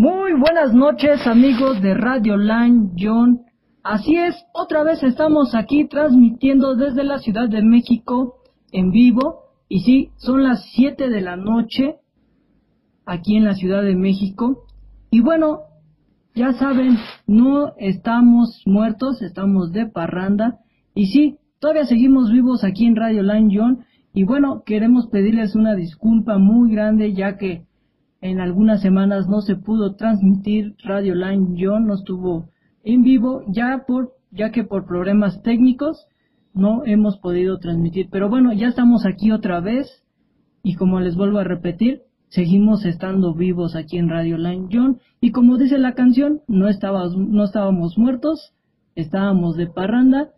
Muy buenas noches amigos de Radio Line John. Así es, otra vez estamos aquí transmitiendo desde la Ciudad de México en vivo. Y sí, son las 7 de la noche aquí en la Ciudad de México. Y bueno, ya saben, no estamos muertos, estamos de parranda. Y sí, todavía seguimos vivos aquí en Radio Line John. Y bueno, queremos pedirles una disculpa muy grande ya que en algunas semanas no se pudo transmitir Radio Line John, no estuvo en vivo ya por ya que por problemas técnicos no hemos podido transmitir. Pero bueno, ya estamos aquí otra vez y como les vuelvo a repetir, seguimos estando vivos aquí en Radio Line John y como dice la canción, no estábamos, no estábamos muertos, estábamos de parranda.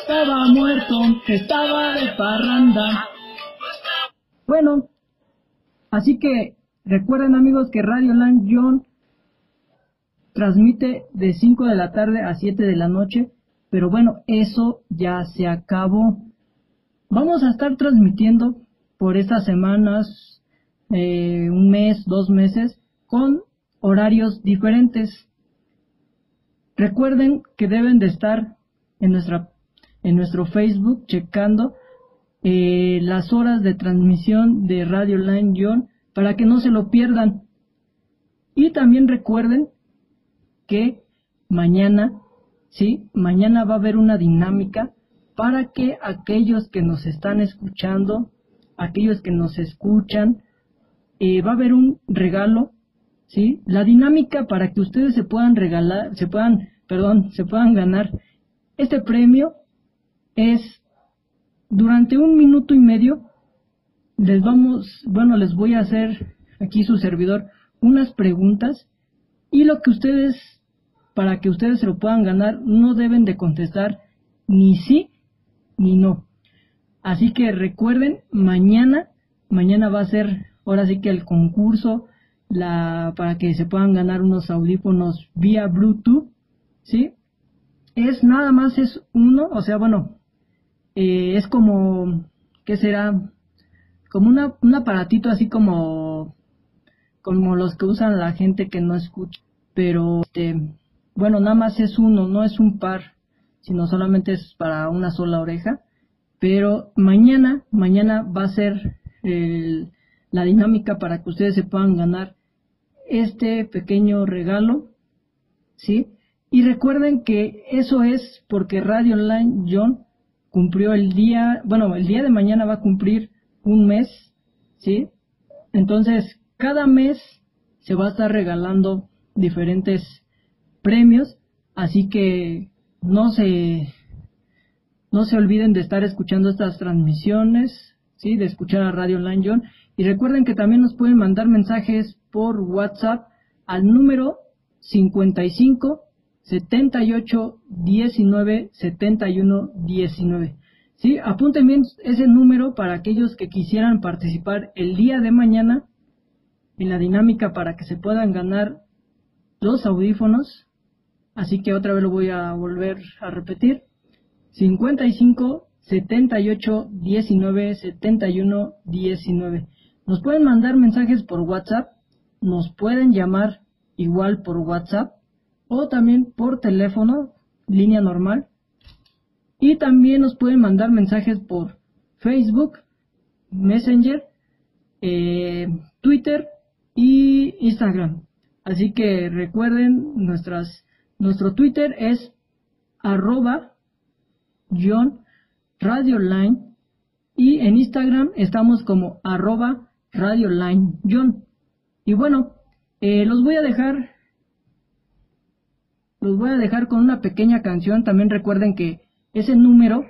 Estaba muerto, estaba de parranda. Bueno, así que recuerden amigos que Radio Line John transmite de 5 de la tarde a 7 de la noche, pero bueno, eso ya se acabó. Vamos a estar transmitiendo por estas semanas, eh, un mes, dos meses, con horarios diferentes. Recuerden que deben de estar en nuestra en nuestro Facebook checando eh, las horas de transmisión de Radio Line John para que no se lo pierdan. Y también recuerden que mañana, sí, mañana va a haber una dinámica para que aquellos que nos están escuchando, aquellos que nos escuchan, eh, va a haber un regalo, sí, la dinámica para que ustedes se puedan regalar, se puedan, perdón, se puedan ganar este premio es durante un minuto y medio les vamos, bueno, les voy a hacer aquí su servidor unas preguntas y lo que ustedes para que ustedes se lo puedan ganar, no deben de contestar ni sí ni no. Así que recuerden, mañana, mañana va a ser ahora sí que el concurso la, para que se puedan ganar unos audífonos vía Bluetooth, ¿sí? Es nada más, es uno, o sea, bueno, eh, es como, ¿qué será? Como una, un aparatito así como, como los que usan la gente que no escucha, pero este, bueno, nada más es uno, no es un par, sino solamente es para una sola oreja. Pero mañana, mañana va a ser la dinámica para que ustedes se puedan ganar este pequeño regalo, ¿sí? Y recuerden que eso es porque Radio Online John cumplió el día, bueno, el día de mañana va a cumplir un mes, ¿sí? Entonces, cada mes se va a estar regalando diferentes premios, así que no se no se olviden de estar escuchando estas transmisiones, sí, de escuchar a Radio Online John y recuerden que también nos pueden mandar mensajes por WhatsApp al número 55 78 19 71 19. Sí, apunten bien ese número para aquellos que quisieran participar el día de mañana en la dinámica para que se puedan ganar los audífonos Así que otra vez lo voy a volver a repetir. 55 78 19 71 19. Nos pueden mandar mensajes por WhatsApp, nos pueden llamar igual por WhatsApp o también por teléfono, línea normal. Y también nos pueden mandar mensajes por Facebook, Messenger, eh, Twitter y Instagram. Así que recuerden nuestras nuestro Twitter es arroba John Radio Line y en Instagram estamos como arroba Radio Line John. Y bueno, eh, los voy a dejar los voy a dejar con una pequeña canción. También recuerden que ese número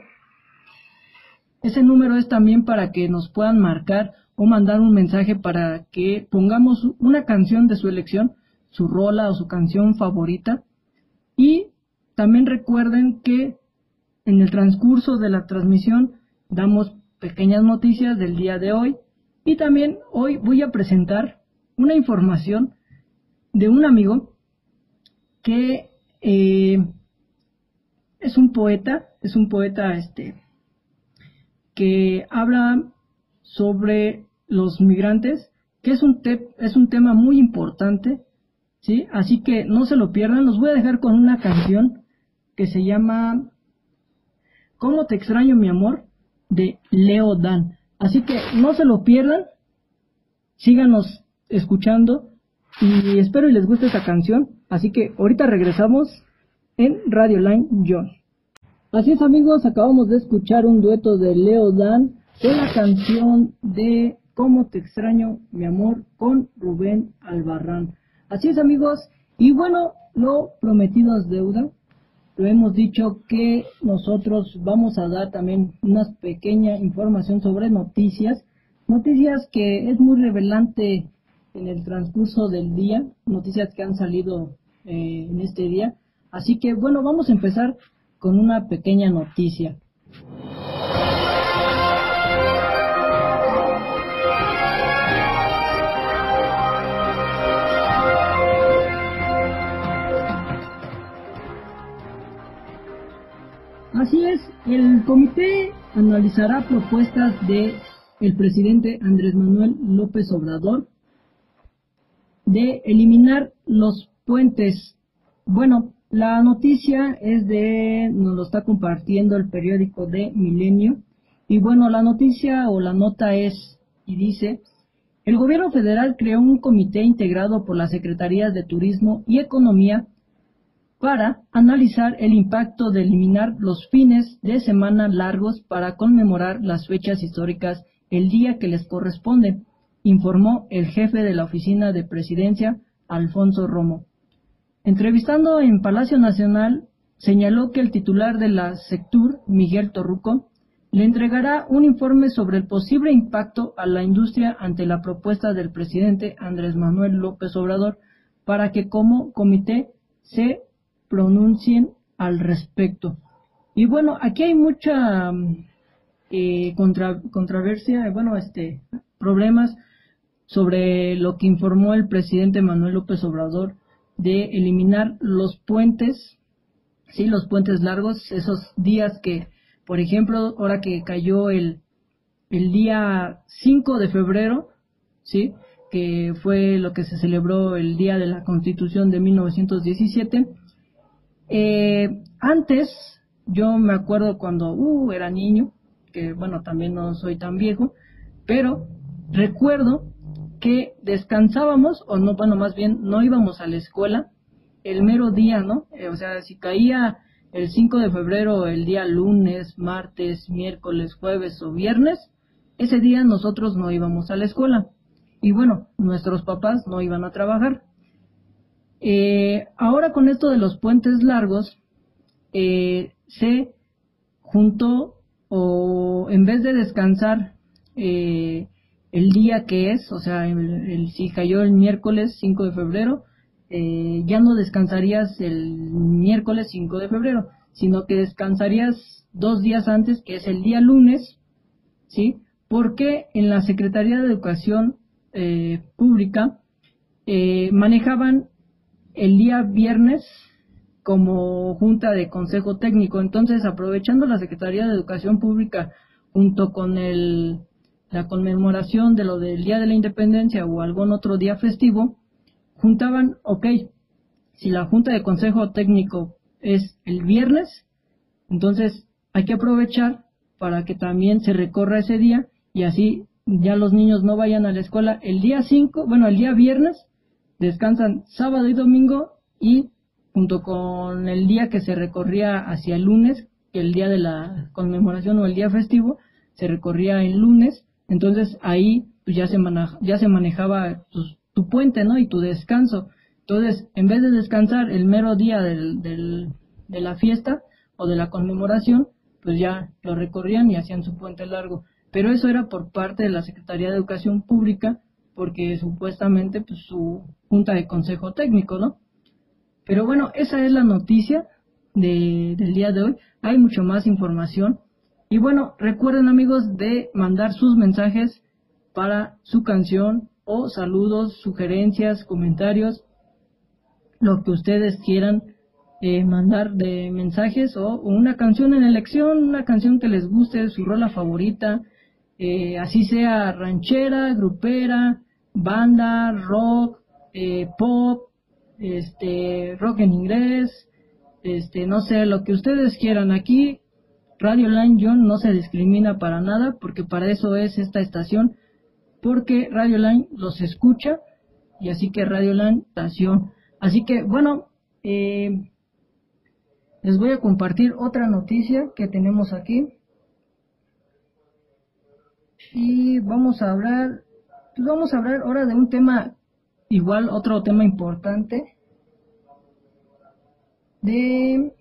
ese número es también para que nos puedan marcar o mandar un mensaje para que pongamos una canción de su elección, su rola o su canción favorita y también recuerden que en el transcurso de la transmisión damos pequeñas noticias del día de hoy y también hoy voy a presentar una información de un amigo que eh, es un poeta, es un poeta este que habla sobre los migrantes que es un, es un tema muy importante, ¿sí? Así que no se lo pierdan, los voy a dejar con una canción que se llama ¿Cómo te extraño mi amor? de Leo Dan. Así que no se lo pierdan, síganos escuchando y espero y les guste esta canción. Así que ahorita regresamos en Radio Line John. Así es amigos, acabamos de escuchar un dueto de Leo Dan con la canción de Cómo te extraño mi amor con Rubén Albarrán. Así es amigos, y bueno, lo prometido es deuda. Lo hemos dicho que nosotros vamos a dar también una pequeña información sobre noticias, noticias que es muy revelante en el transcurso del día, noticias que han salido eh, en este día. Así que bueno, vamos a empezar con una pequeña noticia. Así es, el comité analizará propuestas de el presidente Andrés Manuel López Obrador de eliminar los puentes. Bueno, la noticia es de, nos lo está compartiendo el periódico de Milenio. Y bueno, la noticia o la nota es, y dice, el gobierno federal creó un comité integrado por las Secretarías de Turismo y Economía para analizar el impacto de eliminar los fines de semana largos para conmemorar las fechas históricas el día que les corresponde, informó el jefe de la oficina de presidencia, Alfonso Romo. Entrevistando en Palacio Nacional, señaló que el titular de la Sectur, Miguel Torruco, le entregará un informe sobre el posible impacto a la industria ante la propuesta del presidente Andrés Manuel López Obrador para que como comité se pronuncien al respecto. Y bueno, aquí hay mucha eh, controversia, bueno, este, problemas sobre lo que informó el presidente Manuel López Obrador de eliminar los puentes, sí, los puentes largos, esos días que, por ejemplo, ahora que cayó el, el día 5 de febrero, sí, que fue lo que se celebró el día de la Constitución de 1917, eh, antes, yo me acuerdo cuando uh, era niño, que bueno, también no soy tan viejo, pero recuerdo que descansábamos, o no, bueno, más bien no íbamos a la escuela el mero día, ¿no? Eh, o sea, si caía el 5 de febrero, el día lunes, martes, miércoles, jueves o viernes, ese día nosotros no íbamos a la escuela. Y bueno, nuestros papás no iban a trabajar. Eh, ahora con esto de los puentes largos, eh, se juntó o en vez de descansar eh, el día que es, o sea, el, si cayó el miércoles 5 de febrero, ya no descansarías el miércoles 5 de febrero, sino que descansarías dos días antes, que es el día lunes, ¿sí? Porque en la Secretaría de Educación Pública manejaban el día viernes como junta de consejo técnico. Entonces, aprovechando la Secretaría de Educación Pública junto con el, la conmemoración de lo del Día de la Independencia o algún otro día festivo, juntaban, ok, si la junta de consejo técnico es el viernes, entonces hay que aprovechar para que también se recorra ese día y así ya los niños no vayan a la escuela el día 5, bueno, el día viernes descansan sábado y domingo y junto con el día que se recorría hacia el lunes, el día de la conmemoración o el día festivo, se recorría el lunes, entonces ahí pues ya se, ya se manejaba tu, puente, ¿no? Y tu descanso. Entonces, en vez de descansar el mero día del, del, de la fiesta o de la conmemoración, pues ya lo recorrían y hacían su puente largo. Pero eso era por parte de la Secretaría de Educación Pública, porque supuestamente pues su junta de consejo técnico, ¿no? Pero bueno, esa es la noticia de, del día de hoy. Hay mucho más información. Y bueno, recuerden amigos de mandar sus mensajes para su canción o saludos, sugerencias, comentarios, lo que ustedes quieran eh, mandar de mensajes o, una canción en elección, una canción que les guste, su rola favorita, eh, así sea ranchera, grupera, banda, rock, eh, pop, este, rock en inglés, este, no sé, lo que ustedes quieran. Aquí Radio Line John no se discrimina para nada porque para eso es esta estación, porque Radio Line los escucha y así que Radio Line estación. Así que bueno, eh, les voy a compartir otra noticia que tenemos aquí. Y vamos a hablar, pues vamos a hablar ahora de un tema, igual otro tema importante, de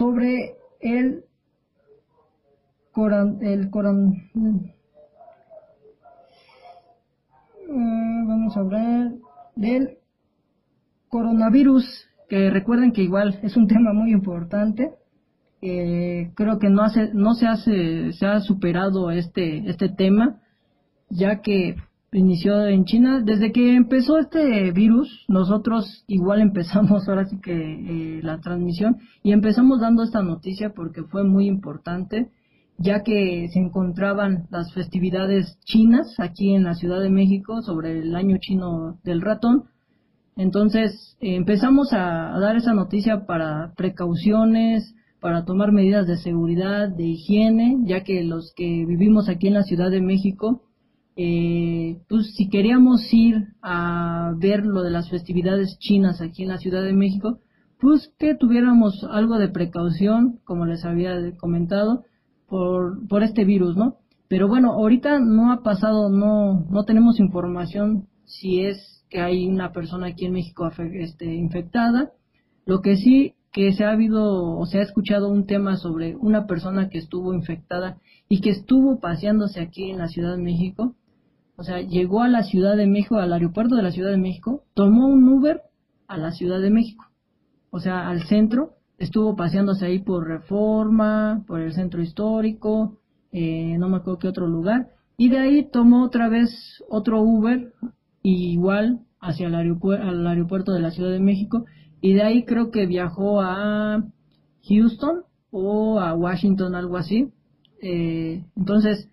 sobre el coran, el coran, eh, vamos a hablar del coronavirus que recuerden que igual es un tema muy importante. Eh, creo que no hace, no se hace, se ha superado este, este tema, ya que inició en China. Desde que empezó este virus, nosotros igual empezamos ahora sí que eh, la transmisión y empezamos dando esta noticia porque fue muy importante, ya que se encontraban las festividades chinas aquí en la Ciudad de México sobre el año chino del ratón entonces empezamos a, dar esa noticia para precauciones, para tomar medidas de seguridad, de higiene, ya que los que vivimos aquí en la Ciudad de México, eh, pues si queríamos ir a ver lo de las festividades chinas aquí en la Ciudad de México, pues que tuviéramos algo de precaución, como les había comentado, por, por este virus, ¿no? Pero bueno, ahorita no ha pasado, no, no tenemos información si es que hay una persona aquí en México este, infectada. Lo que sí que se ha habido o se ha escuchado un tema sobre una persona que estuvo infectada y que estuvo paseándose aquí en la Ciudad de México. O sea, llegó a la Ciudad de México, al aeropuerto de la Ciudad de México, tomó un Uber a la Ciudad de México. O sea, al centro, estuvo paseándose ahí por Reforma, por el centro histórico, eh, no me acuerdo qué otro lugar, y de ahí tomó otra vez otro Uber igual hacia el aeropuerto, al aeropuerto de la Ciudad de México y de ahí creo que viajó a Houston o a Washington, algo así. Eh, entonces,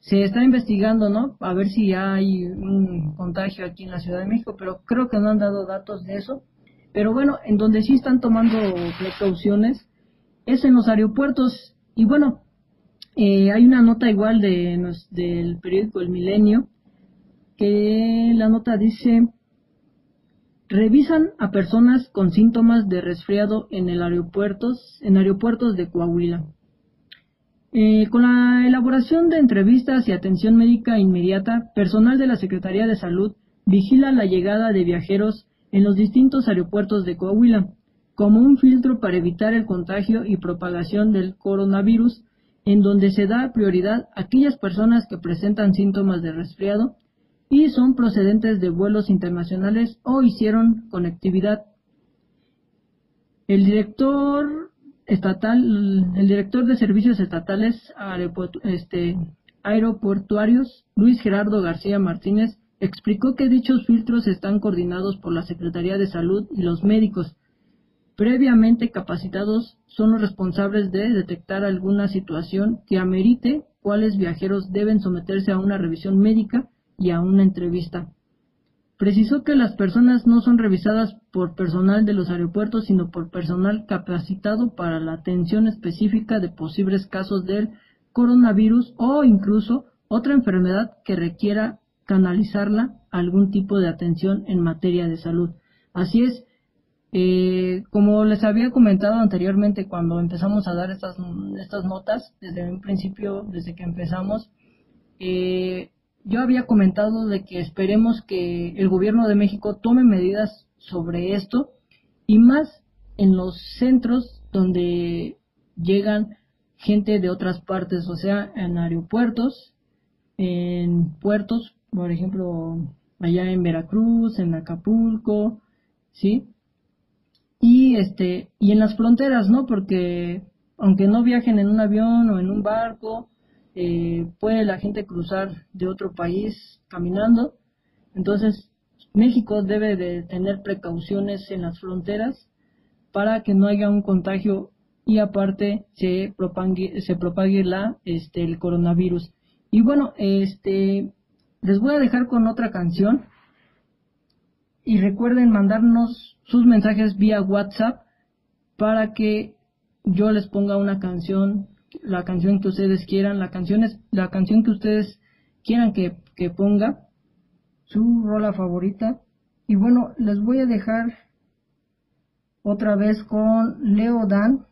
se está investigando, ¿no? A ver si hay un contagio aquí en la Ciudad de México, pero creo que no han dado datos de eso. Pero bueno, en donde sí están tomando precauciones es en los aeropuertos. Y bueno, eh, hay una nota igual de, del periódico El Milenio que la nota dice, revisan a personas con síntomas de resfriado en el aeropuertos, en aeropuertos de Coahuila. Eh, con la elaboración de entrevistas y atención médica inmediata, personal de la Secretaría de Salud vigila la llegada de viajeros en los distintos aeropuertos de Coahuila, como un filtro para evitar el contagio y propagación del coronavirus, en donde se da prioridad a aquellas personas que presentan síntomas de resfriado y son procedentes de vuelos internacionales o hicieron conectividad. El director estatal, el director de servicios estatales este, aeroportuarios, Luis Gerardo García Martínez, explicó que dichos filtros están coordinados por la Secretaría de Salud y los médicos previamente capacitados son los responsables de detectar alguna situación que amerite cuáles viajeros deben someterse a una revisión médica y a una entrevista. Precisó que las personas no son revisadas por personal de los aeropuertos, sino por personal capacitado para la atención específica de posibles casos del coronavirus o incluso otra enfermedad que requiera canalizarla a algún tipo de atención en materia de salud. Así es, eh, como les había comentado anteriormente cuando empezamos a dar estas, estas notas, desde un principio, desde que empezamos, eh, yo había comentado de que esperemos que el gobierno de México tome medidas sobre esto y más en los centros donde llegan gente de otras partes, o sea, en aeropuertos, en puertos, por ejemplo, allá en Veracruz, en Acapulco, ¿sí? Y este y en las fronteras, ¿no? Porque aunque no viajen en un avión o en un barco, eh, puede la gente cruzar de otro país caminando. Entonces, México debe de tener precauciones en las fronteras para que no haya un contagio y aparte se propague, se propague la, este, el coronavirus. Y bueno, este, les voy a dejar con otra canción y recuerden mandarnos sus mensajes vía WhatsApp para que yo les ponga una canción, la canción que ustedes quieran, la canción es la canción que ustedes quieran que, que ponga, su rola favorita. Y bueno, les voy a dejar otra vez con Leo Dan.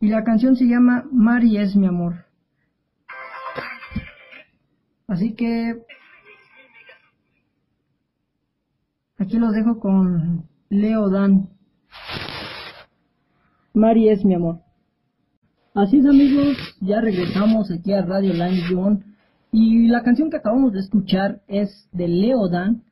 Y la canción se llama Mari es mi amor. Así que aquí los dejo con Leo Dan. Mari es mi amor. Así es amigos, ya regresamos aquí a Radio Line John y la canción que acabamos de escuchar es de Leo Dan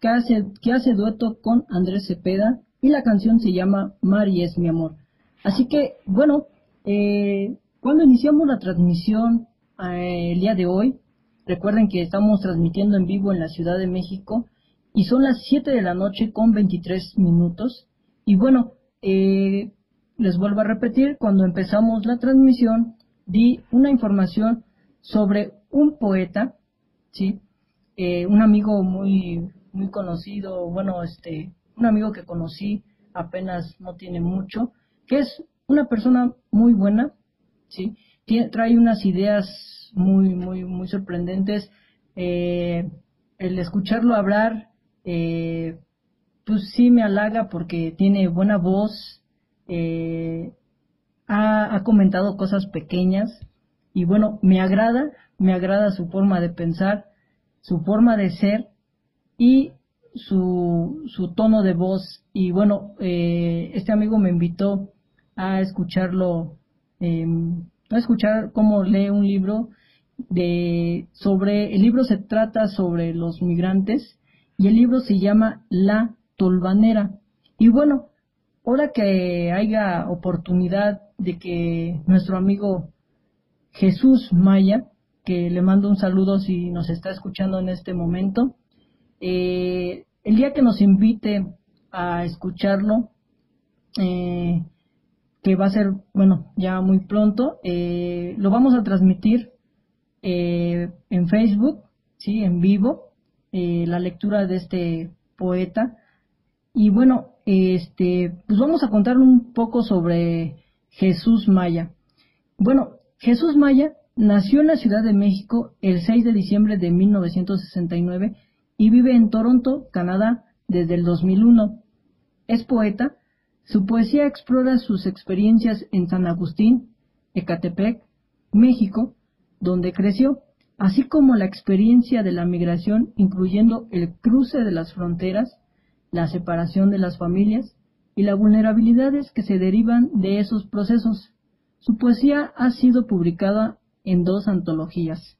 que hace, que hace dueto con Andrés Cepeda y la canción se llama Mari es mi amor. Así que bueno, eh, cuando iniciamos la transmisión eh, el día de hoy, recuerden que estamos transmitiendo en vivo en la Ciudad de México y son las 7 de la noche con 23 minutos y bueno, eh, les vuelvo a repetir, cuando empezamos la transmisión di una información sobre un poeta, ¿sí? Eh, un amigo muy, muy conocido, bueno, este, un amigo que conocí apenas no tiene mucho, que es una persona muy buena, ¿sí? trae unas ideas muy, muy, muy sorprendentes. Eh, el escucharlo hablar, eh, pues sí me halaga porque tiene buena voz, eh, ha, comentado cosas pequeñas y bueno, me agrada, me agrada su forma de pensar, su forma de ser y su, su tono de voz y bueno, eh, este amigo me invitó a escucharlo, em, a escuchar cómo lee un libro de sobre el libro se trata sobre los migrantes y el libro se llama La Tolvanera. Y bueno, ahora que haya oportunidad de que nuestro amigo Jesús Maya, que le mando un saludo si nos está escuchando en este momento, eh, el día que nos invite a escucharlo, eh, que va a ser, bueno, ya muy pronto, eh, lo vamos a transmitir en Facebook, sí, en vivo, la lectura de este poeta. Y bueno, este, pues vamos a contar un poco sobre Jesús Maya. Bueno, Jesús Maya nació en la Ciudad de México el 6 de diciembre de 1969 y vive en Toronto, Canadá, desde el 2001. Es poeta. Su poesía explora sus experiencias en San Agustín, Ecatepec, México, donde creció, así como la experiencia de la migración, incluyendo el cruce de las fronteras, la separación de las familias y las vulnerabilidades que se derivan de esos procesos. Su poesía ha sido publicada en dos antologías.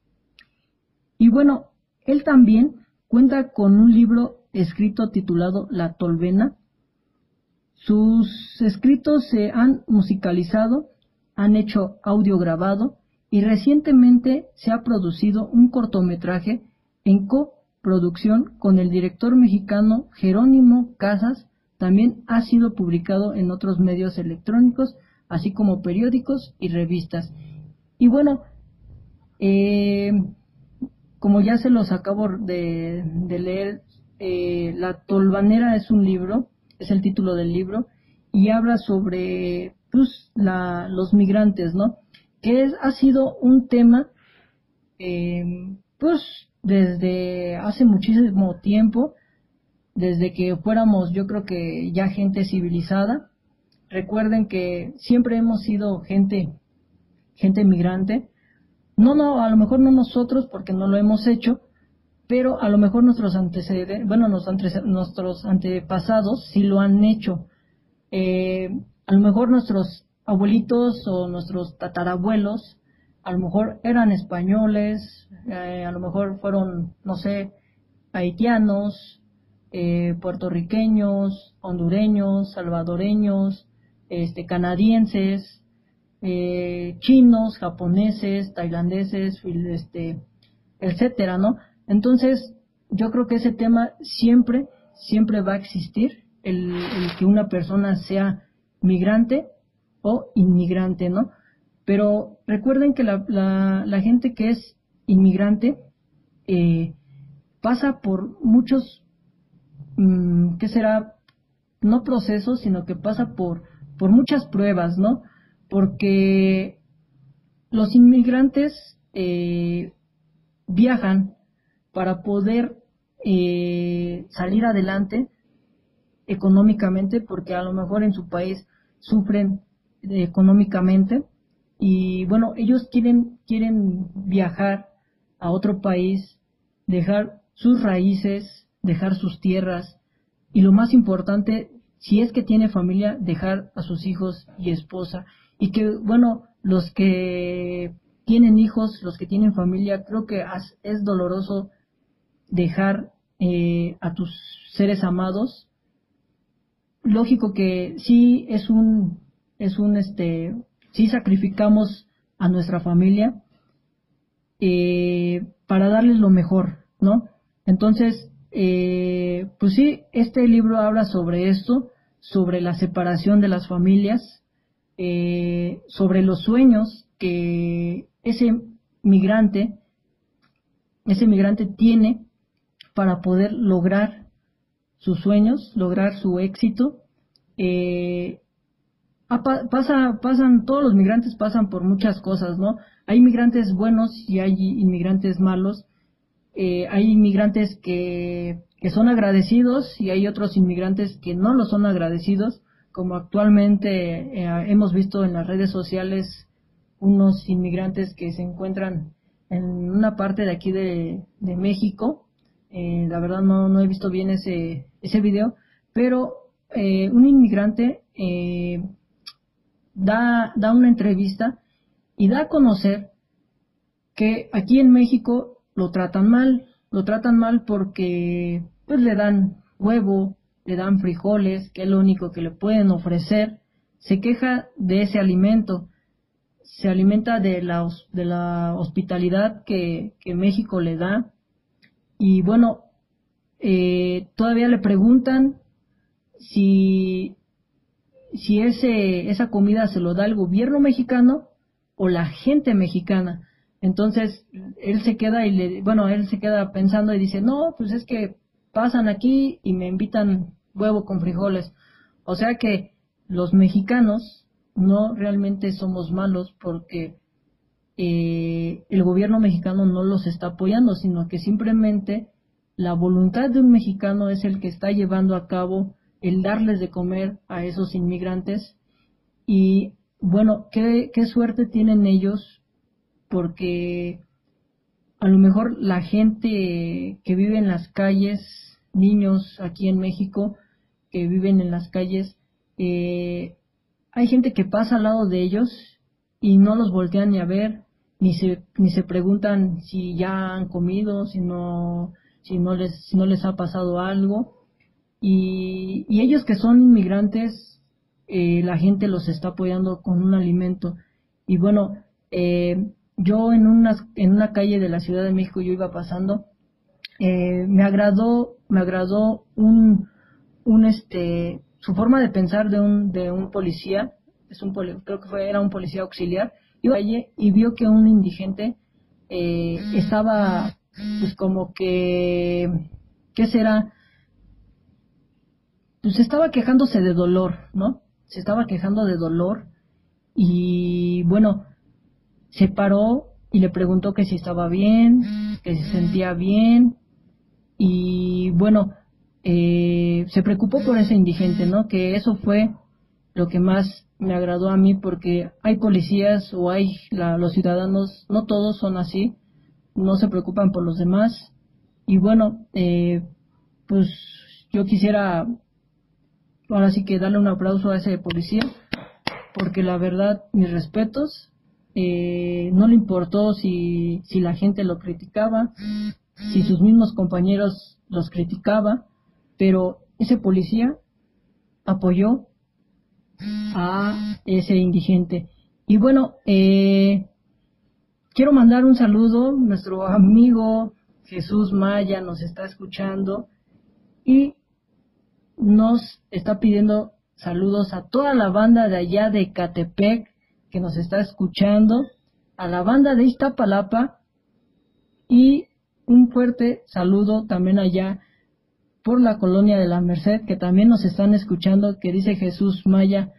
Y bueno, él también cuenta con un libro escrito titulado La Tolvena. Sus escritos se han musicalizado, han hecho audio grabado y recientemente se ha producido un cortometraje en co producción con el director mexicano Jerónimo Casas también ha sido publicado en otros medios electrónicos, así como periódicos y revistas. Y bueno, eh, como ya se los acabo de, leer, eh, La Tolvanera es un libro, es el título del libro, y habla sobre pues, la, los migrantes, ¿no? Que es, ha sido un tema, eh, pues, desde hace muchísimo tiempo, desde que fuéramos yo creo que ya gente civilizada. Recuerden que siempre hemos sido gente, gente migrante. No, no, a lo mejor no nosotros porque no lo hemos hecho, pero a lo mejor nuestros antecedentes, bueno, nuestros antepasados sí lo han hecho. Eh, a lo mejor nuestros abuelitos o nuestros tatarabuelos a lo mejor eran españoles, eh, a lo mejor fueron, no sé, haitianos, eh, puertorriqueños, hondureños, salvadoreños, este, canadienses, eh, chinos, japoneses, tailandeses, este, etcétera, ¿no? Entonces, yo creo que ese tema siempre, siempre va a existir, el que una persona sea migrante o inmigrante, ¿no? Pero recuerden que la, la, gente que es inmigrante eh, pasa por muchos, mm, ¿qué será? No procesos, sino que pasa por, por muchas pruebas, ¿no? Porque los inmigrantes eh, viajan para poder eh, salir adelante económicamente, porque a lo mejor en su país sufren económicamente y bueno, ellos quieren, quieren viajar a otro país, dejar sus raíces, dejar sus tierras y lo más importante, si es que tiene familia, dejar a sus hijos y esposa. Y que bueno, los que tienen hijos, los que tienen familia, creo que es doloroso dejar eh, a tus seres amados. Lógico que sí es un, es un este, sí sacrificamos a nuestra familia eh, para darles lo mejor, ¿no? Entonces, eh, pues sí, este libro habla sobre esto, sobre la separación de las familias, eh, sobre los sueños que ese migrante, ese migrante tiene para poder lograr sus sueños, lograr su éxito. Eh, pasa, pasan, todos los migrantes pasan por muchas cosas, ¿no? Hay inmigrantes buenos y hay inmigrantes malos. Eh, hay inmigrantes que, que son agradecidos y hay otros inmigrantes que no lo son agradecidos, como actualmente eh, hemos visto en las redes sociales unos inmigrantes que se encuentran en una parte de aquí de, de México. Eh, la verdad no, no he visto bien ese, ese video, pero un inmigrante da, da una entrevista y da a conocer que aquí en México lo tratan mal, lo tratan mal porque pues le dan huevo, le dan frijoles, que es lo único que le pueden ofrecer, se queja de ese alimento, se alimenta de la, de la hospitalidad que, que México le da. Y bueno, eh, todavía le preguntan si si ese, esa comida se lo da el gobierno mexicano o la gente mexicana. Entonces, él se queda y le, bueno, él se queda pensando y dice, no, pues es que pasan aquí y me invitan huevo con frijoles. O sea que los mexicanos no realmente somos malos porque eh, el gobierno mexicano no los está apoyando, sino que simplemente la voluntad de un mexicano es el que está llevando a cabo el darles de comer a esos inmigrantes. Y bueno, qué, qué suerte tienen ellos porque a lo mejor la gente que vive en las calles, niños aquí en México que viven en las calles, eh, hay gente que pasa al lado de ellos y no los voltean ni a ver, ni se, ni se preguntan si ya han comido, si no, si no les, si no les ha pasado algo. Y, ellos que son inmigrantes, eh, la gente los está apoyando con un alimento. Y bueno, eh, yo en una, en una calle de la Ciudad de México, yo iba pasando, eh, me agradó, me agradó un, un este, su forma de pensar de un, de un policía, es un creo que fue, era un policía auxiliar, allí y vio que un indigente estaba, pues como que, ¿qué será? pues estaba quejándose de dolor, ¿no? Se estaba quejando de dolor y bueno, se paró y le preguntó que si estaba bien, que se sentía bien y bueno, eh, se preocupó por ese indigente, ¿no? Que eso fue lo que más me agradó a mí porque hay policías o hay los ciudadanos, no todos son así, no se preocupan por los demás y bueno, eh, pues yo quisiera ahora sí que darle un aplauso a ese policía, porque la verdad, mis respetos, eh, no le importó si, si la gente lo criticaba, si sus mismos compañeros los criticaba, pero ese policía apoyó a ese indigente. Y bueno, eh, quiero mandar un saludo, nuestro amigo Jesús Maya nos está escuchando y nos está pidiendo saludos a toda la banda de allá de Catepec, que nos está escuchando, a la banda de Iztapalapa y un fuerte saludo también allá por la colonia de la Merced, que también nos están escuchando, que dice Jesús Maya,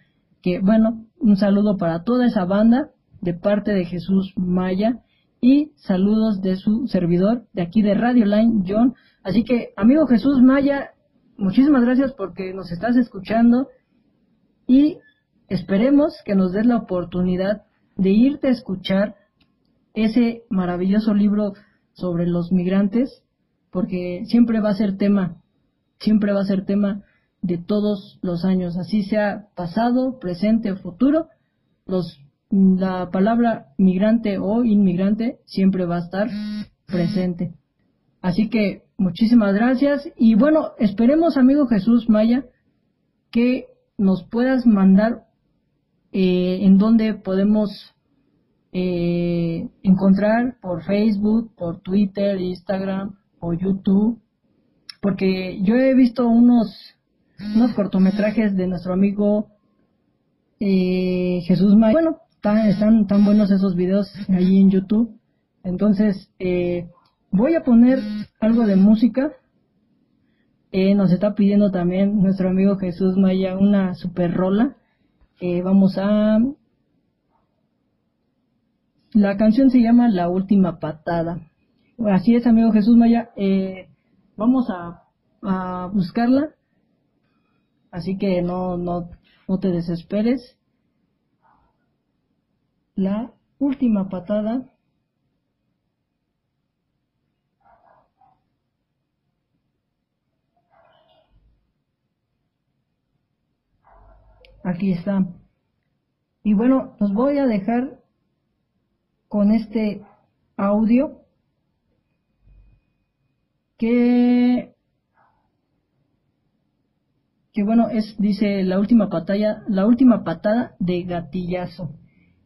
que bueno, un saludo para toda esa banda de parte de Jesús Maya y saludos de su servidor de aquí de Radio Line, John. Así que, amigo Jesús Maya, muchísimas gracias porque nos estás escuchando y esperemos que nos des la oportunidad de irte a escuchar ese maravilloso libro sobre los migrantes, porque siempre va a ser tema, siempre va a ser tema de todos los años, así sea pasado, presente o futuro, los, la palabra migrante o inmigrante siempre va a estar presente. Así que muchísimas gracias y bueno, esperemos amigo Jesús Maya que nos puedas mandar eh, en donde podemos eh, encontrar por Facebook, por Twitter, Instagram o YouTube, porque yo he visto unos, unos cortometrajes de nuestro amigo eh, Jesús May. Bueno, están tan buenos esos videos allí en YouTube. Entonces, eh, voy a poner algo de música. Nos está pidiendo también nuestro amigo Jesús Maya una super rola. vamos a la canción se llama La Última Patada. Así es, amigo Jesús Maya. Eh, vamos a, buscarla. Así que no, no, no te desesperes. La última patada. Aquí está. Y bueno, los voy a dejar con este audio que que bueno es dice la última patada la última patada de gatillazo.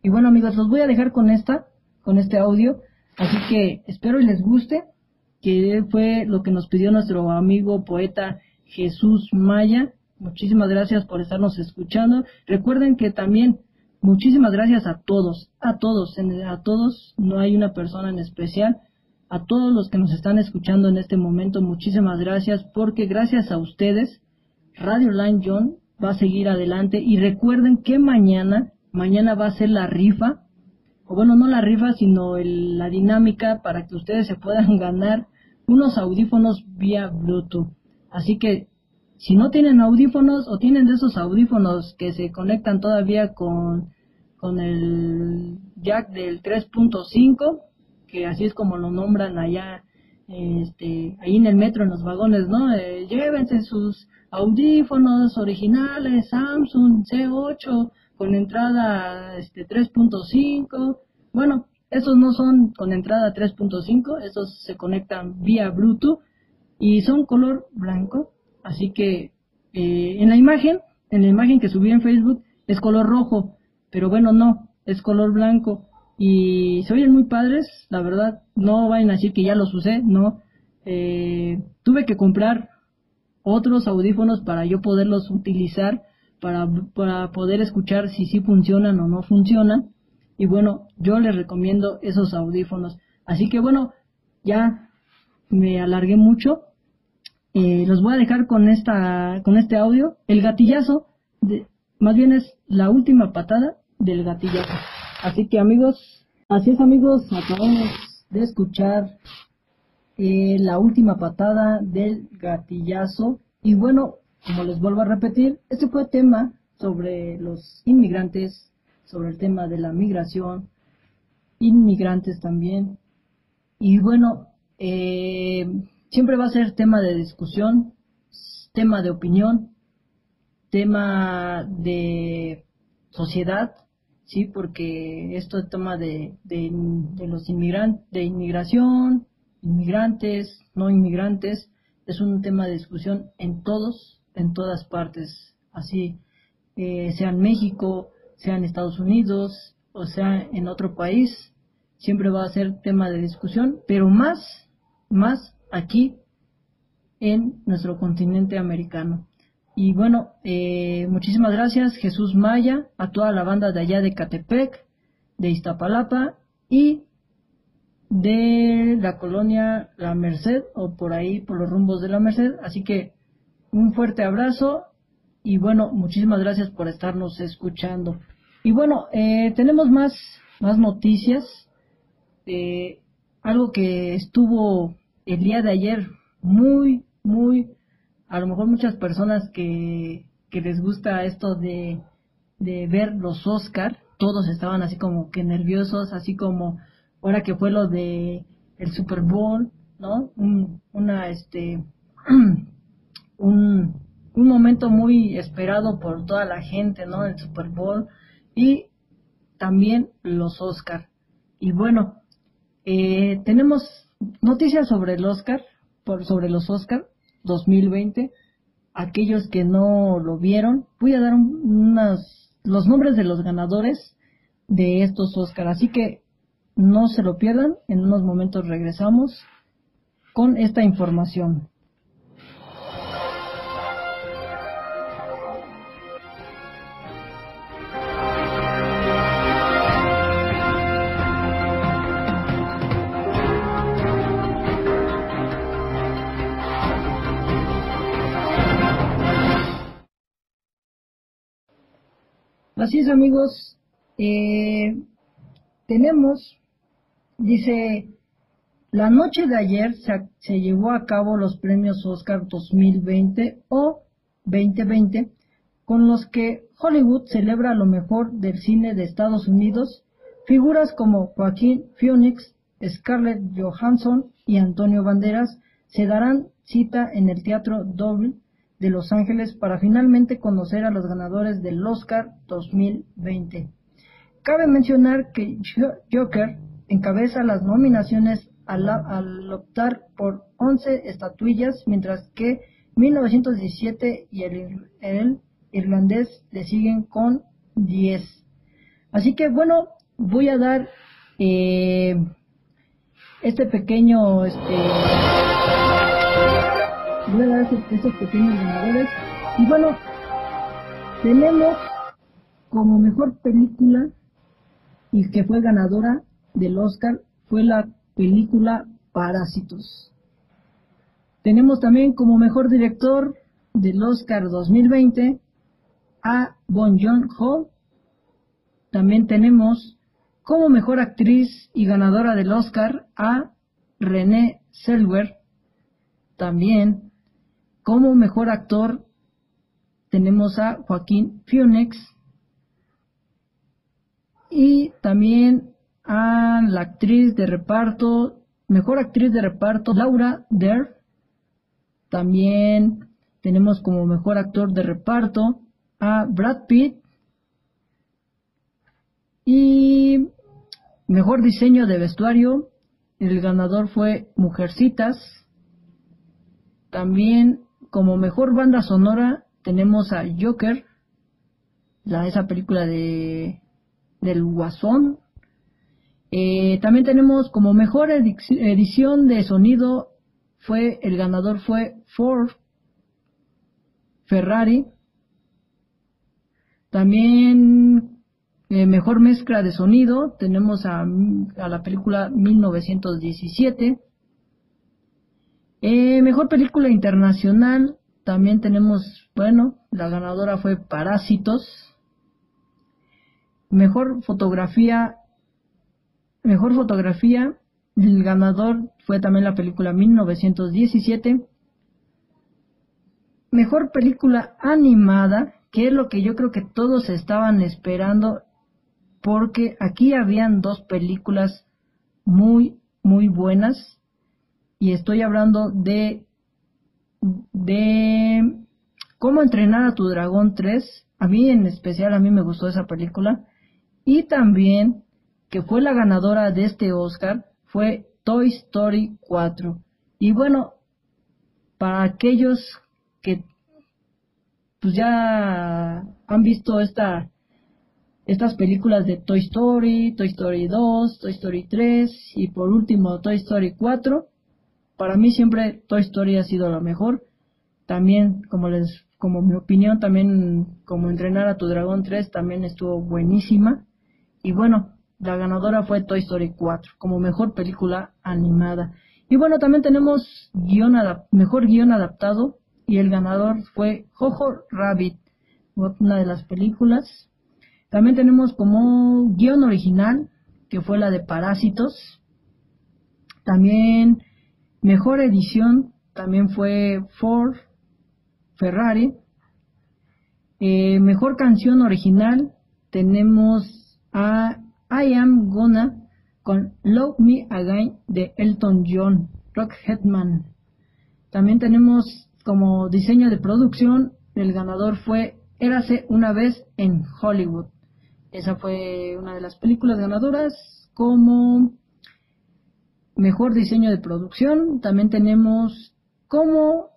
Y bueno amigos los voy a dejar con esta con este audio. Así que espero y les guste que fue lo que nos pidió nuestro amigo poeta Jesús Maya. Muchísimas gracias por estarnos escuchando. Recuerden que también Muchísimas gracias a todos, a todos, a todos, no hay una persona en especial, a todos los que nos están escuchando en este momento, muchísimas gracias porque gracias a ustedes, Radio Line John va a seguir adelante y recuerden que mañana, mañana va a ser la rifa, o bueno, no la rifa, sino la dinámica para que ustedes se puedan ganar unos audífonos vía Bluetooth. Así que si no tienen audífonos o tienen de esos audífonos que se conectan todavía con, con el jack del 3.5, que así es como lo nombran allá, este, ahí en el metro, en los vagones, ¿no? Eh, llévense sus audífonos originales, Samsung C8, con entrada este, 3.5. Bueno, esos no son con entrada 3.5, esos se conectan vía Bluetooth y son color blanco Así que eh, en la imagen, en la imagen que subí en Facebook es color rojo, pero bueno, no, es color blanco. Y se oyen muy padres, la verdad, no vayan a decir que ya los usé, no. Eh, tuve que comprar otros audífonos para yo poderlos utilizar, para, para poder escuchar si sí funcionan o no funcionan. Y bueno, yo les recomiendo esos audífonos. Así que bueno, ya me alargué mucho. Eh, los voy a dejar con esta con este audio. El gatillazo de, más bien es la última patada del gatillazo. Así que amigos así es amigos acabamos de escuchar eh, la última patada del gatillazo. Y bueno como les vuelvo a repetir este fue tema sobre los inmigrantes sobre el tema de la migración inmigrantes también. Y bueno eh, siempre va a ser tema de discusión, tema de opinión, tema de sociedad, sí, porque esto es tema de, de, los inmigrantes, de inmigración, inmigrantes, no inmigrantes, es un tema de discusión en todos, en todas partes, así eh, sea en México, sea en Estados Unidos, o sea en otro país, siempre va a ser tema de discusión, pero más, más aquí en nuestro continente americano. Y bueno, eh, muchísimas gracias Jesús Maya, a toda la banda de allá de Catepec, de Iztapalapa y de la colonia La Merced o por ahí por los rumbos de la Merced. Así que un fuerte abrazo y bueno, muchísimas gracias por estarnos escuchando. Y bueno, eh, tenemos más, más noticias. Eh, algo que estuvo el día de ayer muy, muy, a lo mejor muchas personas que, que les gusta esto de, de ver los Oscar, todos estaban así como que nerviosos, así como ahora que fue lo de el Super Bowl, ¿no? Un, una, este, un, un momento muy esperado por toda la gente, ¿no? El Super Bowl y también los Oscar. Y bueno, eh, tenemos noticias sobre el Oscar, por, sobre los Oscar 2020. Aquellos que no lo vieron, voy a dar unas, los nombres de los ganadores de estos Oscar. Así que no se lo pierdan, en unos momentos regresamos con esta información. Así es amigos, eh, tenemos Dice, la noche de ayer se, llevó a cabo los premios Oscar 2020 o 2020, con los que Hollywood celebra lo mejor del cine de Estados Unidos. Figuras como Joaquín Phoenix, Scarlett Johansson y Antonio Banderas se darán cita en el Teatro Dolby de Los Ángeles para finalmente conocer a los ganadores del Oscar 2020. Cabe mencionar que Joker encabeza las nominaciones al, optar por 11 estatuillas, mientras que 1917 y el, irlandés le siguen con 10. Así que bueno, voy a dar eh, este pequeño, este, voy a dar estos pequeños ganadores. Y bueno, tenemos como mejor película y que fue ganadora del Oscar fue la película Parásitos. Tenemos también como mejor director del Oscar 2020 a Bon Joon-ho. También tenemos como mejor actriz y ganadora del Oscar a René Selwer. También como mejor actor tenemos a Joaquín Phoenix. Y también a la actriz de reparto, mejor actriz de reparto, Laura Dern. También tenemos como mejor actor de reparto a Brad Pitt. Y mejor diseño de vestuario, el ganador fue Mujercitas. También como mejor banda sonora tenemos a Joker, la, esa película de del Guasón, eh, también tenemos como mejor edición de sonido fue el ganador fue Ford Ferrari. También eh, mejor mezcla de sonido tenemos a, la película 1917. Eh, mejor película internacional también tenemos, bueno, la ganadora fue Parásitos. Mejor fotografía Mejor fotografía, el ganador fue también la película 1917. Mejor película animada, que es lo que yo creo que todos estaban esperando, porque aquí habían dos películas muy, muy buenas. Y estoy hablando de, de cómo entrenar a tu dragón 3. A mí en especial, a mí me gustó esa película. Y también que fue la ganadora de este Oscar, fue Toy Story 4. Y bueno, para aquellos que pues ya han visto esta estas películas de Toy Story, Toy Story 2, Toy Story 3 y por último Toy Story 4, para mí siempre Toy Story ha sido la mejor. también, como les, como mi opinión, también como entrenar a tu dragón 3 también estuvo buenísima. Y bueno, la ganadora fue Toy Story 4 como mejor película animada. Y bueno, también tenemos mejor guion adaptado y el ganador fue Jojo Rabbit, una de las películas. También tenemos como guion original, que fue la de Parásitos. También mejor edición, también fue Ford Ferrari. Eh, mejor canción original tenemos a I Am Gonna con Love Me Again de Elton John, Rock Hetman. También tenemos como diseño de producción, el ganador fue Érase una vez en Hollywood. Esa fue una de las películas ganadoras como mejor diseño de producción. También tenemos como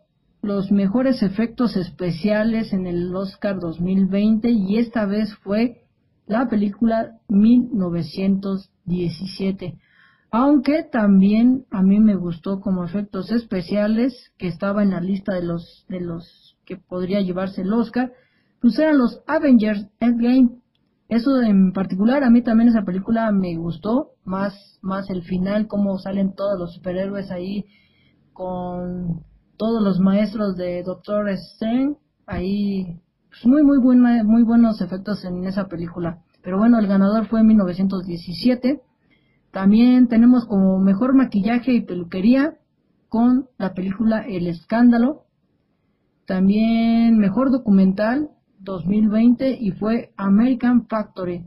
los mejores efectos especiales en el Oscar 2020 y esta vez fue la película 1917. Aunque también a mí me gustó como efectos especiales que estaba en la lista de los de los que podría llevarse el Oscar, pues eran los Avengers Endgame. Eso en particular a mí también esa película me gustó, más más el final cómo salen todos los superhéroes ahí con todos los maestros de Doctor Strange, ahí pues muy muy buena, muy buenos efectos en esa película. Pero bueno, el ganador fue en 1917. También tenemos como mejor maquillaje y peluquería con la película El Escándalo. También mejor documental 2020 y fue American Factory.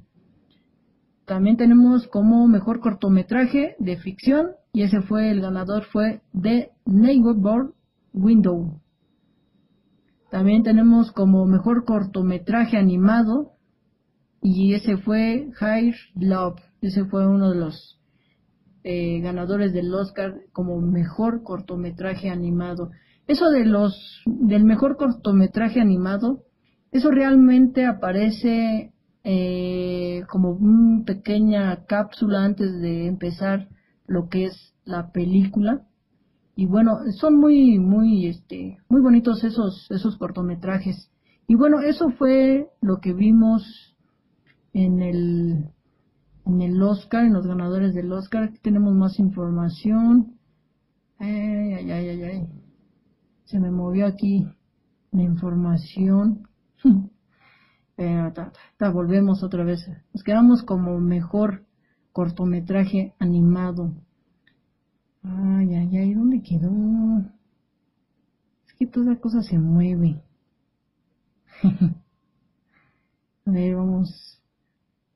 También tenemos como mejor cortometraje de ficción y ese fue el ganador fue The Neighborhood Window. También tenemos como mejor cortometraje animado y ese fue High Love. Ese fue uno de los eh, ganadores del Oscar como mejor cortometraje animado. Eso de los del mejor cortometraje animado, eso realmente aparece eh, como una pequeña cápsula antes de empezar lo que es la película y bueno, son muy, muy, este, muy bonitos esos, esos cortometrajes. Y bueno, eso fue lo que vimos en el, en el Oscar, en los ganadores del Oscar. Aquí tenemos más información. Ay, ay, ay, ay, ay. Se me movió aquí la información. Pero, volvemos otra vez. Nos quedamos como mejor cortometraje animado. Ay, ay, ay, ¿dónde quedó? Es que toda cosa se mueve. A ver, vamos.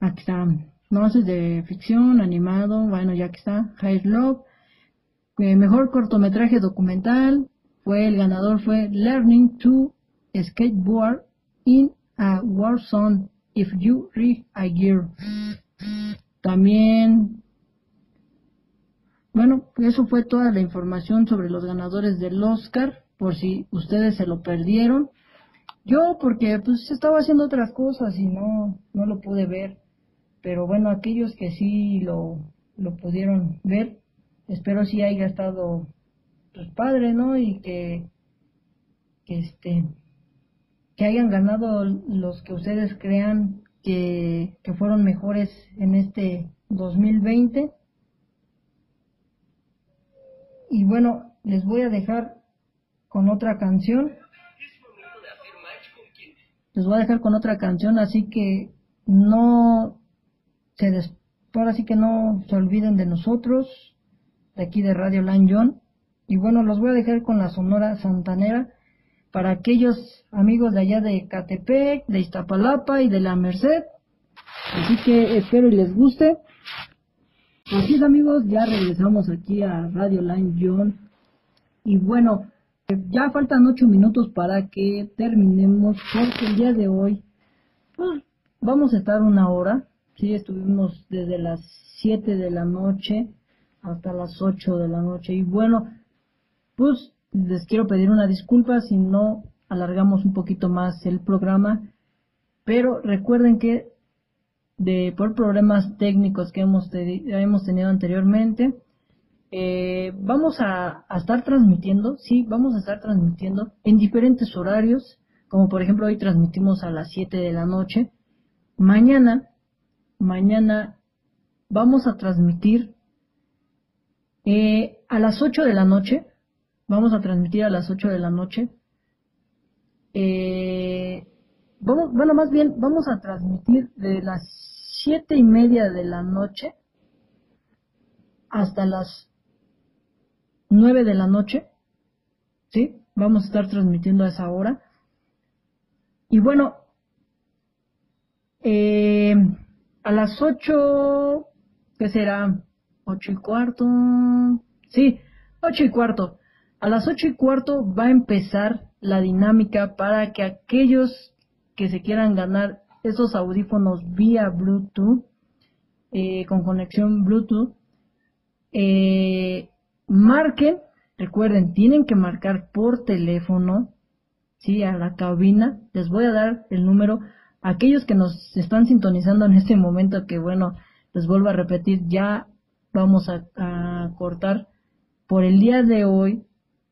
Aquí está. No, es de ficción, animado. Bueno, ya que está. High Love. Eh, mejor cortometraje documental. Fue el ganador fue Learning to Skateboard in a War Zone If You Read a Gear. También bueno, eso fue toda la información sobre los ganadores del Oscar, por si ustedes se lo perdieron. Yo, porque pues estaba haciendo otras cosas y no, no lo pude ver. Pero bueno, aquellos que sí lo, lo pudieron ver, espero si haya estado pues padre, ¿no? Y que, que este, que hayan ganado los que ustedes crean que, que fueron mejores en este 2020 y bueno, les voy a dejar con otra canción. Les voy a dejar con otra canción, así que no se des ahora que no se olviden de nosotros, de aquí de Radio Lan Y bueno, los voy a dejar con la Sonora Santanera para aquellos amigos de allá de Catepec, de Iztapalapa y de la Merced. Así que espero y les guste. Así es amigos, ya regresamos aquí a Radio Line John. Y bueno, ya faltan ocho minutos para que terminemos porque el día de hoy pues, vamos a estar una hora. Sí, estuvimos desde las 7 de la noche hasta las 8 de la noche. Y bueno, pues les quiero pedir una disculpa si no alargamos un poquito más el programa. Pero recuerden que de por problemas técnicos que hemos, tenido anteriormente, Eh, vamos a, a, estar transmitiendo, sí, vamos a estar transmitiendo en diferentes horarios, como por ejemplo hoy transmitimos a las 7 de la noche. Mañana, mañana vamos a transmitir eh, a las 8 de la noche, vamos a transmitir a las 8 de la noche. Eh, bueno, más bien vamos a transmitir de las siete y media de la noche hasta las 9 de la noche, ¿sí? Vamos a estar transmitiendo a esa hora. Y bueno, eh, a las 8, ¿qué será? 8 y cuarto. Sí, 8 y cuarto. A las 8 y cuarto va a empezar la dinámica para que aquellos que se quieran ganar esos audífonos vía Bluetooth, eh, con conexión Bluetooth, eh, marquen, recuerden, tienen que marcar por teléfono, sí, a la cabina. Les voy a dar el número. Aquellos que nos están sintonizando en este momento, que bueno, les vuelvo a repetir, ya vamos a cortar por el día de hoy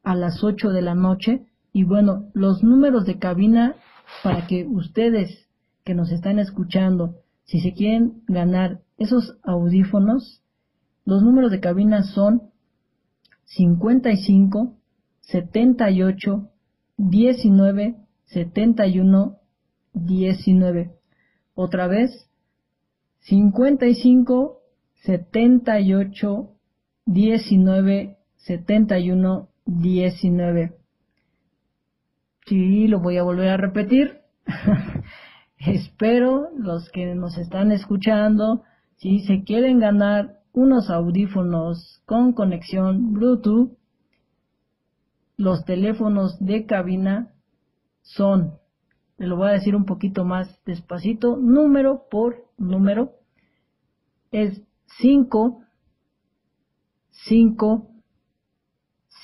a las 8 de la noche. Y bueno, los números de cabina para que ustedes que nos están escuchando, si se quieren ganar esos audífonos, los números de cabina son 55 78 19 71 19. Otra vez, 55 78 19 71 19. Sí, lo voy a volver a repetir. Espero los que nos están escuchando, si se quieren ganar unos audífonos con conexión Bluetooth, los teléfonos de cabina son, lo voy a decir un poquito más despacito, número por número, es 5, 5,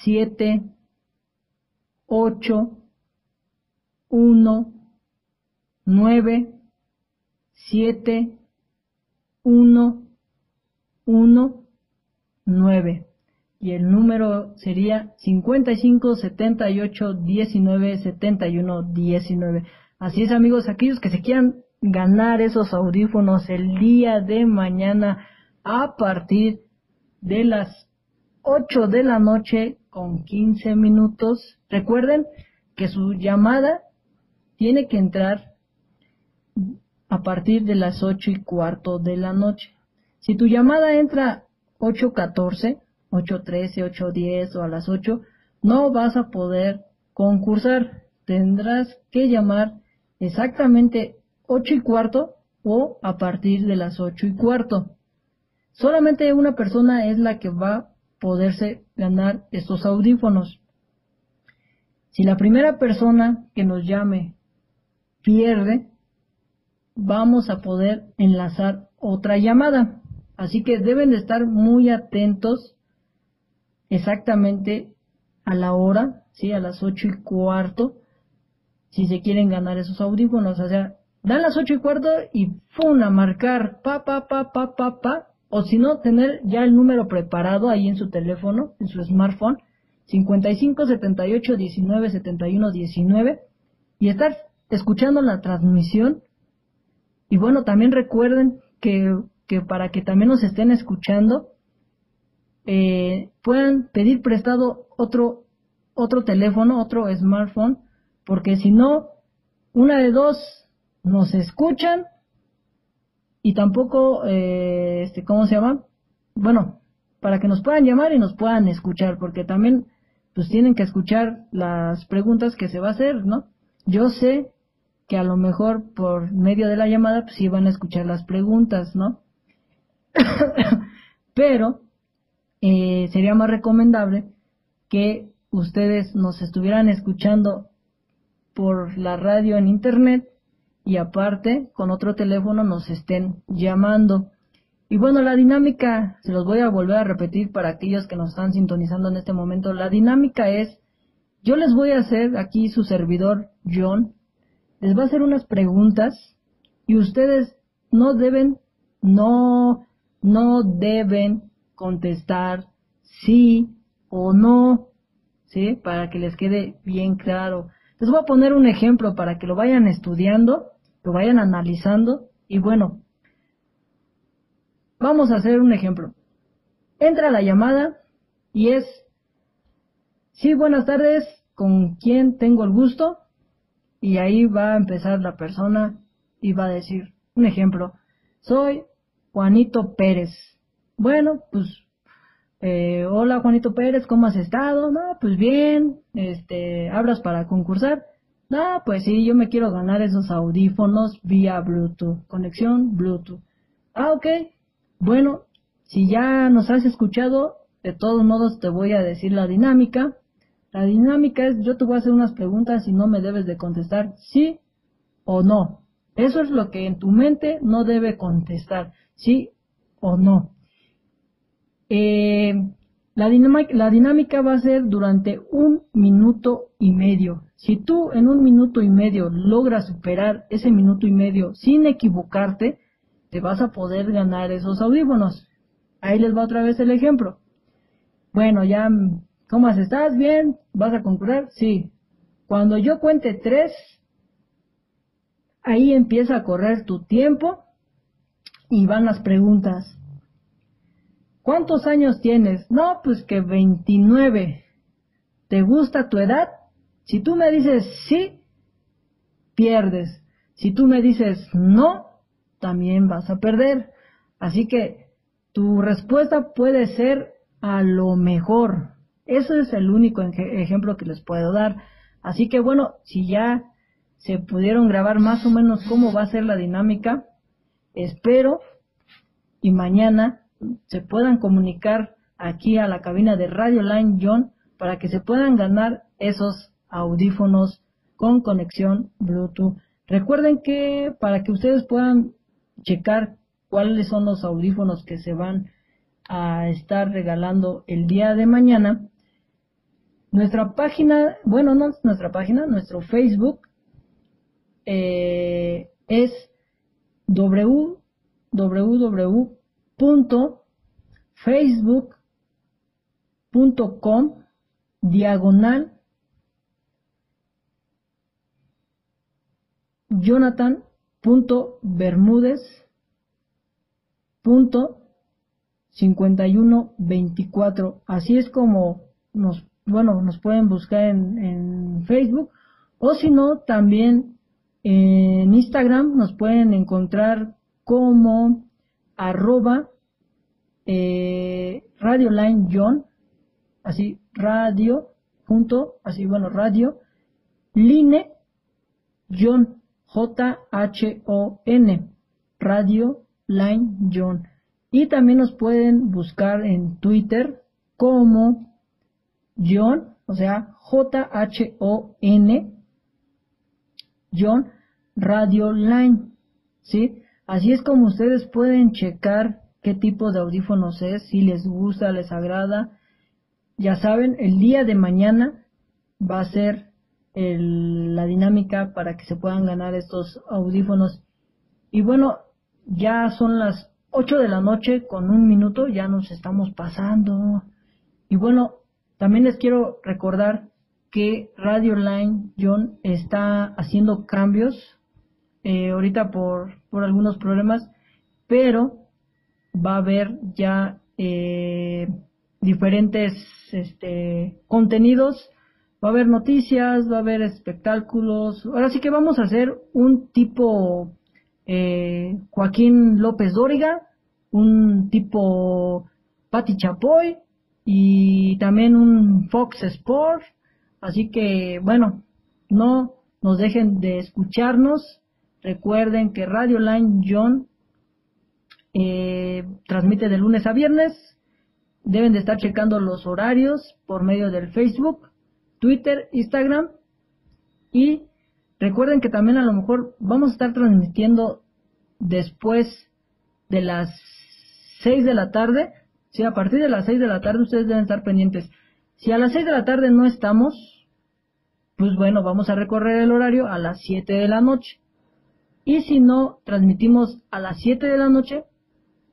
7, 8, 1, 9, 7, 1, 1, 9. Y el número sería 55 78 19 71 19. Así es amigos, aquellos que se quieran ganar esos audífonos el día de mañana a partir de las 8 de la noche con 15 minutos. Recuerden que su llamada tiene que entrar a partir de las 8 y cuarto de la noche. Si tu llamada entra 8.14, 8.13, 8.10 o a las 8, no vas a poder concursar. Tendrás que llamar exactamente 8 y cuarto o a partir de las 8 y cuarto. Solamente una persona es la que va poderse ganar estos audífonos. Si la primera persona que nos llame pierde, vamos a poder enlazar otra llamada. Así que deben de estar muy atentos exactamente a la hora, ¿sí? A las ocho y cuarto, si se quieren ganar esos audífonos. O sea, dan las ocho y cuarto y ¡pum! a marcar pa, pa, pa, pa, pa, pa. O si no, tener ya el número preparado ahí en su teléfono, en su smartphone, 55 78 19 71 19 y estar escuchando la transmisión. Y bueno, también recuerden que que para que también nos estén escuchando eh, puedan pedir prestado otro otro teléfono, otro smartphone, porque si no, una de dos nos escuchan y tampoco, eh, este, ¿cómo se llama? Bueno, para que nos puedan llamar y nos puedan escuchar, porque también pues tienen que escuchar las preguntas que se va a hacer, ¿no? Yo sé que a lo mejor por medio de la llamada pues sí van a escuchar las preguntas, ¿no? Pero eh, sería más recomendable que ustedes nos estuvieran escuchando por la radio en internet y aparte con otro teléfono nos estén llamando. Y bueno, la dinámica, se los voy a volver a repetir para aquellos que nos están sintonizando en este momento, la dinámica es, yo les voy a hacer aquí su servidor John, les va a hacer unas preguntas y ustedes no deben, no no deben contestar sí o no, ¿sí? Para que les quede bien claro. Les voy a poner un ejemplo para que lo vayan estudiando, lo vayan analizando y bueno, vamos a hacer un ejemplo. Entra la llamada y es, sí, buenas tardes, ¿con quién tengo el gusto? Y ahí va a empezar la persona y va a decir, un ejemplo, soy Juanito Pérez. Bueno, pues, eh, hola Juanito Pérez, ¿cómo has estado? No, pues bien, este, ¿hablas para concursar? No, pues sí, yo me quiero ganar esos audífonos vía Bluetooth, conexión Bluetooth. Ah, ok. Bueno, si ya nos has escuchado, de todos modos te voy a decir la dinámica. La dinámica es, yo te voy a hacer unas preguntas y no me debes de contestar sí o no. Eso es lo que en tu mente no debe contestar, sí o no. Eh, la, dinámica, va a ser durante un minuto y medio. Si tú en un minuto y medio logras superar ese minuto y medio sin equivocarte, te vas a poder ganar esos audífonos. Ahí les va otra vez el ejemplo. Bueno, ya, ¿cómo estás? ¿Bien? ¿Vas a concluir? Sí. Cuando yo cuente tres, ahí empieza a correr tu tiempo y van las preguntas. ¿Cuántos años tienes? No, pues que 29. ¿Te gusta tu edad? Si tú me dices sí, pierdes. Si tú me dices no, también vas a perder. Así que tu respuesta puede ser a lo mejor. Ese es el único ejemplo que les puedo dar. Así que bueno, si ya se pudieron grabar más o menos cómo va a ser la dinámica, espero y mañana se puedan comunicar aquí a la cabina de Radio Line John para que se puedan ganar esos audífonos con conexión Bluetooth. Recuerden que para que ustedes puedan checar cuáles son los audífonos que se van a estar regalando el día de mañana, nuestra página, bueno, no es nuestra página, nuestro Facebook eh, es www facebook.com diagonal jonathan.bermúdez punto 5124 así es como nos bueno nos pueden buscar en, en Facebook. O si no también en Instagram nos pueden encontrar como arroba eh, Radio Line John, así radio, junto, así bueno, radio, line John, J-H-O-N, Radio Line John. Y también nos pueden buscar en Twitter como John, o sea, J-H-O-N, John Radio Line, ¿sí? Así es como ustedes pueden checar qué tipo de audífonos es, si les gusta, les agrada. Ya saben, el día de mañana va a ser la dinámica para que se puedan ganar estos audífonos. Y bueno, ya son las 8 de la noche con un minuto, ya nos estamos pasando. Y bueno, también les quiero recordar que Radio Line John está haciendo cambios eh, ahorita por, por algunos problemas, pero va a haber ya eh, diferentes este, contenidos, va a haber noticias, va a haber espectáculos. Ahora sí que vamos a hacer un tipo eh, Joaquín López Dóriga, un tipo Patti Chapoy y también un Fox Sport. Así que bueno, no nos dejen de escucharnos. Recuerden que Radio Line John eh, transmite de lunes a viernes. Deben de estar checando los horarios por medio del Facebook, Twitter, Instagram. Y recuerden que también a lo mejor vamos a estar transmitiendo después de las 6 de la tarde. Si a partir de las 6 de la tarde ustedes deben estar pendientes. Si a las 6 de la tarde no estamos, pues bueno, vamos a recorrer el horario a las 7 de la noche. Y si no transmitimos a las 7 de la noche,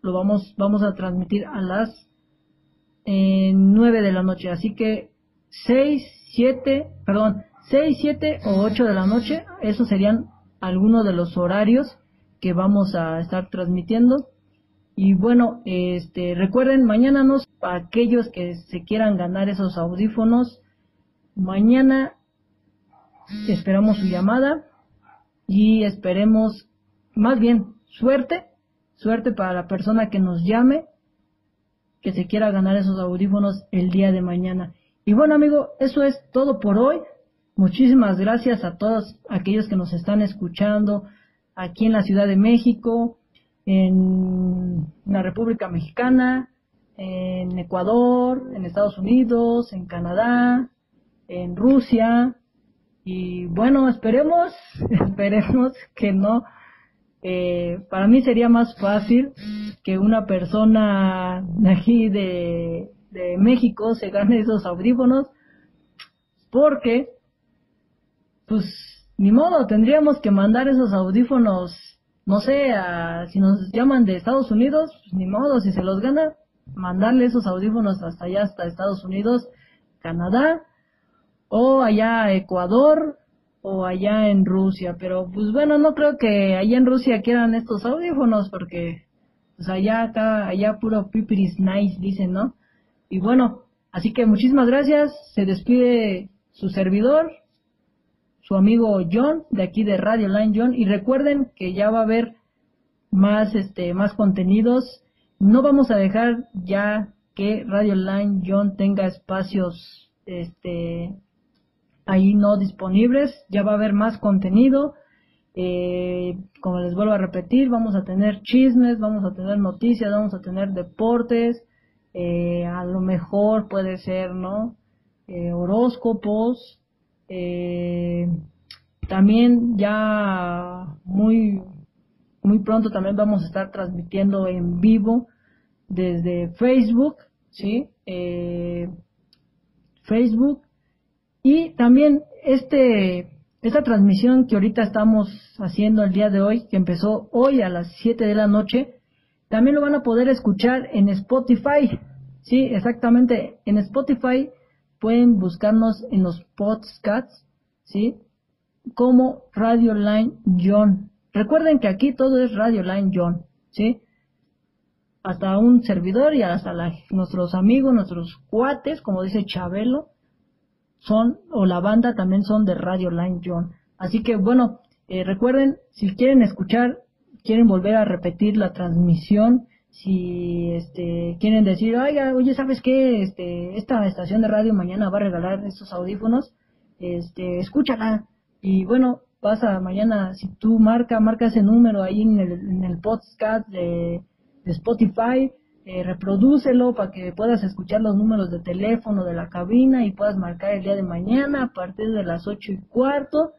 lo vamos, vamos a transmitir a las en 9 de la noche. Así que 6, 7, perdón, 6, 7 o 8 de la noche, esos serían algunos de los horarios que vamos a estar transmitiendo. Y bueno, este, recuerden, mañana nos, para aquellos que se quieran ganar esos audífonos, mañana esperamos su llamada y esperemos, más bien, suerte, suerte para la persona que nos llame, que se quiera ganar esos audífonos el día de mañana. Y bueno, amigo, eso es todo por hoy. Muchísimas gracias a todos aquellos que nos están escuchando aquí en la Ciudad de México, en la República Mexicana, en Ecuador, en Estados Unidos, en Canadá, en Rusia. Y bueno, esperemos, esperemos que no. Eh, para mí sería más fácil que una persona aquí de, de México se gane esos audífonos porque pues ni modo, tendríamos que mandar esos audífonos, no sé, si nos llaman de Estados Unidos, pues ni modo, si se los gana, mandarle esos audífonos hasta allá, hasta Estados Unidos, Canadá, o allá Ecuador, o allá en Rusia, pero pues bueno, no creo que allá en Rusia quieran estos audífonos, porque pues allá acá, allá puro pipiris nice, dicen, ¿no? Y bueno, así que muchísimas gracias, se despide su servidor, su amigo John de aquí de Radio Line John y recuerden que ya va a haber más este más contenidos. No vamos a dejar ya que Radio Line John tenga espacios este ahí no disponibles, ya va a haber más contenido. Eh, como les vuelvo a repetir, vamos a tener chismes, vamos a tener noticias, vamos a tener deportes, eh, a lo mejor puede ser, ¿no? Eh, horóscopos, también ya muy, muy pronto también vamos a estar transmitiendo en vivo desde Facebook, ¿sí? Facebook. Y también este, esta transmisión que ahorita estamos haciendo el día de hoy, que empezó hoy a las 7 de la noche, también lo van a poder escuchar en Spotify. Sí, exactamente. En Spotify pueden buscarnos en los podcasts, ¿sí? Como Radio Line John. Recuerden que aquí todo es Radio Line John, ¿sí? Hasta un servidor y hasta nuestros amigos, nuestros cuates, como dice Chabelo, son, o la banda también son de Radio Line John. Así que bueno, eh, recuerden, si quieren escuchar, quieren volver a repetir la transmisión, si este quieren decir, oiga, oye, ¿sabes qué? Este, esta estación de radio mañana va a regalar estos audífonos, este, escúchala. Y bueno, pasa mañana, si tú marca, marca ese número ahí en el, en el podcast de, Spotify, eh, reprodúcelo para que puedas escuchar los números de teléfono de la cabina y puedas marcar el día de mañana a partir de las ocho y cuarto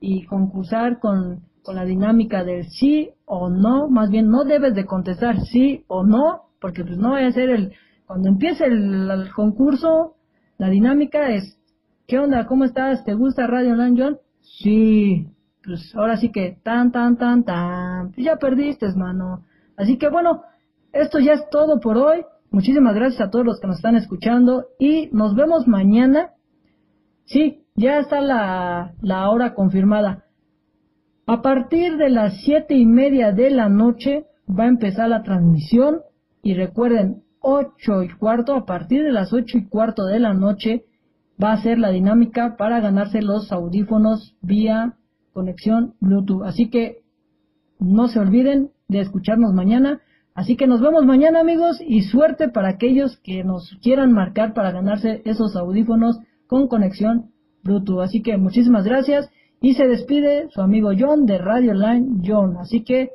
y concursar con con la dinámica del sí o no, más bien no debes de contestar sí o no, porque pues no va a ser el, cuando empiece el, concurso, la dinámica es, ¿qué onda? ¿Cómo estás? ¿Te gusta Radio Online John? Sí, pues ahora sí que tan, tan, tan, tan, pues ya perdiste, mano. Así que bueno, esto ya es todo por hoy. Muchísimas gracias a todos los que nos están escuchando y nos vemos mañana. Sí, ya está la, la hora confirmada. A partir de las siete y media de la noche va a empezar la transmisión y recuerden, ocho y cuarto, a partir de las ocho y cuarto de la noche va a ser la dinámica para ganarse los audífonos vía conexión Bluetooth. Así que no se olviden de escucharnos mañana. Así que nos vemos mañana amigos y suerte para aquellos que nos quieran marcar para ganarse esos audífonos con conexión Bluetooth. Así que muchísimas gracias y se despide su amigo John de Radio Line John. Así que